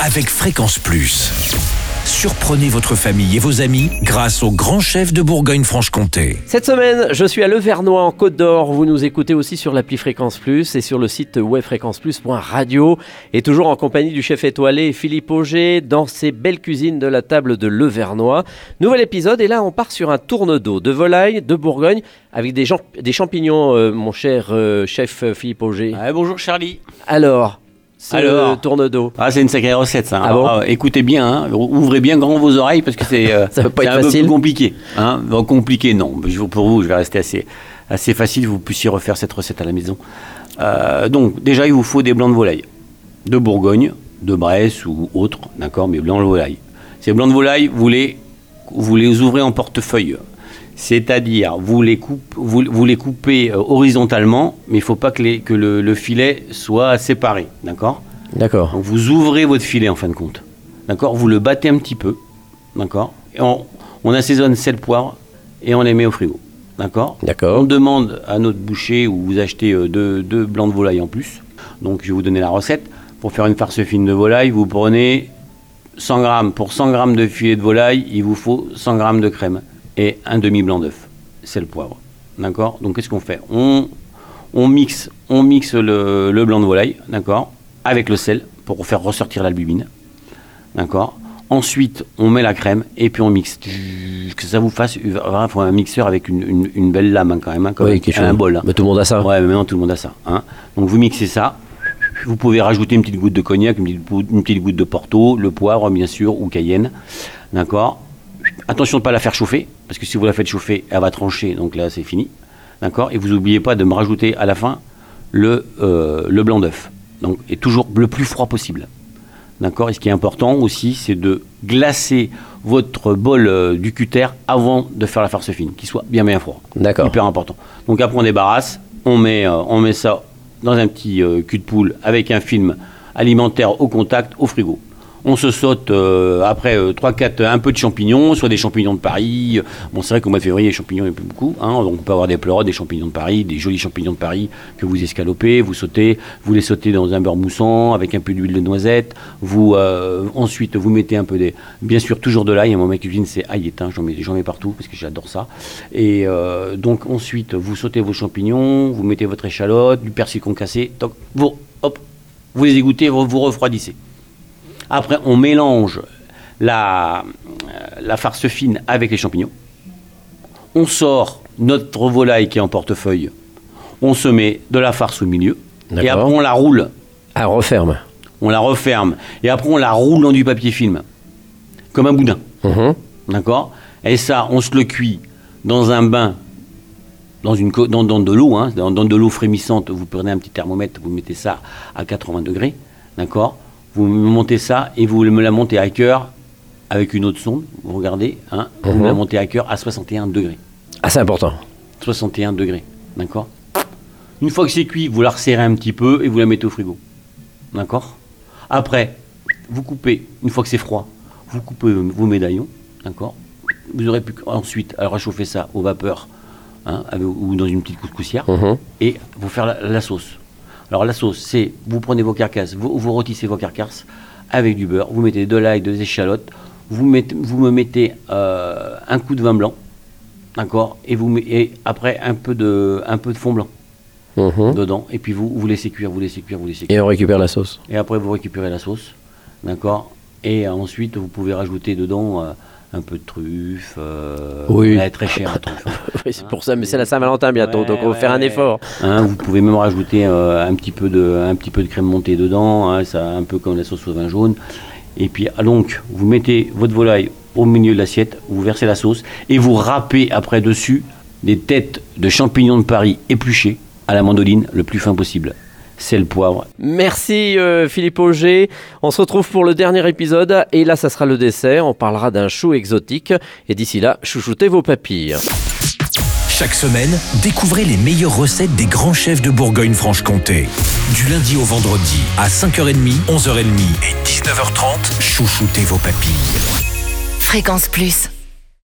avec Fréquence Plus. Surprenez votre famille et vos amis grâce au grand chef de Bourgogne-Franche-Comté. Cette semaine, je suis à Levernois en Côte d'Or. Vous nous écoutez aussi sur l'appli Fréquence Plus et sur le site webfréquenceplus.radio. Et toujours en compagnie du chef étoilé Philippe Auger dans ses belles cuisines de la table de Levernois. Nouvel épisode et là on part sur un tourne d'eau de volaille de Bourgogne avec des, gens- des champignons, euh, mon cher euh, chef euh, Philippe Auger. Bonjour Charlie. Alors, ce Alors. tourne d'eau. Ah, c'est une sacrée recette ça. Ah Alors, bon euh, écoutez bien, hein, ouvrez bien grand vos oreilles parce que c'est euh, un facile. peu plus compliqué. Hein. Bon, compliqué non, pour vous je vais rester assez, assez facile, vous puissiez refaire cette recette à la maison. Euh, donc déjà il vous faut des blancs de volaille, de Bourgogne, de Bresse ou autre, d'accord, mais blancs de volaille. Ces blancs de volaille, vous les, vous les ouvrez en portefeuille. C'est-à-dire, vous les, coupe- vous, vous les coupez euh, horizontalement, mais il ne faut pas que, les- que le, le filet soit séparé, d'accord? D'accord. vous ouvrez votre filet en fin de compte. D'accord? Vous le battez un petit peu. D'accord? Et on, on assaisonne sel, poivre et on les met au frigo. D'accord? On D'accord. demande à notre boucher ou vous achetez euh, deux, deux blancs de volaille en plus. Donc je vais vous donner la recette. Pour faire une farce fine de volaille, vous prenez 100 grammes. Pour 100 grammes de filet de volaille, il vous faut 100 grammes de crème et un demi-blanc d'œuf. Sel, poivre. D'accord? Donc qu'est-ce qu'on fait? On, on mixe, on mixe le, le blanc de volaille, d'accord? Avec le sel pour faire ressortir l'albumine. D'accord? Ensuite, on met la crème et puis on mixe. Que ça vous fasse. Il faut un mixeur avec une, une- une belle lame hein, quand même. hein, comme Oui, un chose. bol. hein. Mais tout le monde a ça. Ouais, mais maintenant tout le monde a ça. hein. Donc vous mixez ça. Vous pouvez rajouter une petite goutte de cognac, une petite, une petite goutte de porto, le poivre bien sûr, ou cayenne. D'accord? Attention de ne pas la faire chauffer, parce que si vous la faites chauffer, elle va trancher, donc là c'est fini. D'accord? Et vous n'oubliez pas de me rajouter à la fin le, euh, le blanc d'œuf. Donc, et toujours le plus froid possible. D'accord? Et ce qui est important aussi, c'est de glacer votre bol euh, du cutter avant de faire la farce fine, qu'il soit bien bien froid. D'accord. Hyper important. Donc après on débarrasse, on met, euh, on met ça dans un petit cul de poule avec un film alimentaire au contact au frigo. On se saute euh, après 3-4, un peu de champignons, soit des champignons de Paris. Bon, c'est vrai qu'au mois de février, les champignons, il n'y a plus beaucoup. hein. donc on peut avoir des pleurotes, des champignons de Paris, des jolis champignons de Paris que vous escalopez, vous sautez, vous les sautez dans un beurre moussant avec un peu d'huile de noisette. Vous, euh, ensuite, vous mettez un peu des. Bien sûr, toujours de l'ail. Mon mec cuisine, c'est ail éteint. J'en mets, partout parce que j'adore ça. Et euh, donc, ensuite, vous sautez vos champignons, vous mettez votre échalote, du persil concassé. toc, vous, hop, vous les égouttez, vous refroidissez. Après, on mélange la, euh, la farce fine avec les champignons. On sort notre volaille qui est en portefeuille. On se met de la farce au milieu. Et après, on la roule. Ah, referme. On la referme. Et après, on la roule dans du papier film. Comme un boudin. Mhm. D'accord? Et ça, on se le cuit dans un bain, dans, une, dans, dans de l'eau, hein, dans, dans de l'eau frémissante. Vous prenez un petit thermomètre, vous mettez ça à 80 degrés. D'accord? Vous montez ça et vous me la montez à cœur avec une autre sonde. Vous regardez, hein, vous Mhm. me la montez à cœur à 61 degrés. Ah, c'est important. 61 degrés. D'accord? Une fois que c'est cuit, vous la resserrez un petit peu et vous la mettez au frigo. D'accord? Après, vous coupez, une fois que c'est froid, vous coupez vos médaillons. D'accord? Vous aurez pu ensuite à réchauffer ça aux vapeurs hein, avec- ou dans une petite couscoussière Mhm. et vous faire la, la sauce. Alors la sauce, c'est vous prenez vos carcasses, vous, vous rôtissez vos carcasses avec du beurre, vous mettez de l'ail, des échalotes, vous, mettez, vous me mettez euh, un coup de vin blanc, d'accord, et vous et après un peu de un peu de fond blanc Mhm. dedans, et puis vous vous laissez cuire, vous laissez cuire, vous laissez cuire, Et on récupère la sauce. et après vous récupérez la sauce, d'accord, et ensuite vous pouvez rajouter dedans euh, un peu de truffe, euh, Oui. très. Oui, c'est pour ça, mais c'est la Saint-Valentin bientôt, Ouais, donc on va ouais, faire un effort. Hein, vous pouvez même rajouter euh, un, petit peu de, un petit peu de crème montée dedans, hein, ça, un peu comme la sauce au vin jaune. Et puis, ah, donc, vous mettez votre volaille au milieu de l'assiette, vous versez la sauce et vous râpez après dessus des têtes de champignons de Paris épluchées à la mandoline le plus fin possible. Sel, poivre. Merci euh, Philippe Auger. On se retrouve pour le dernier épisode et là, ça sera le dessert. On parlera d'un chou exotique. Et d'ici là, chouchoutez vos papilles. Chaque semaine, découvrez les meilleures recettes des grands chefs de Bourgogne-Franche-Comté. Du lundi au vendredi, à 5h30, 11h30 et 19h30, chouchoutez vos papilles. Fréquence Plus.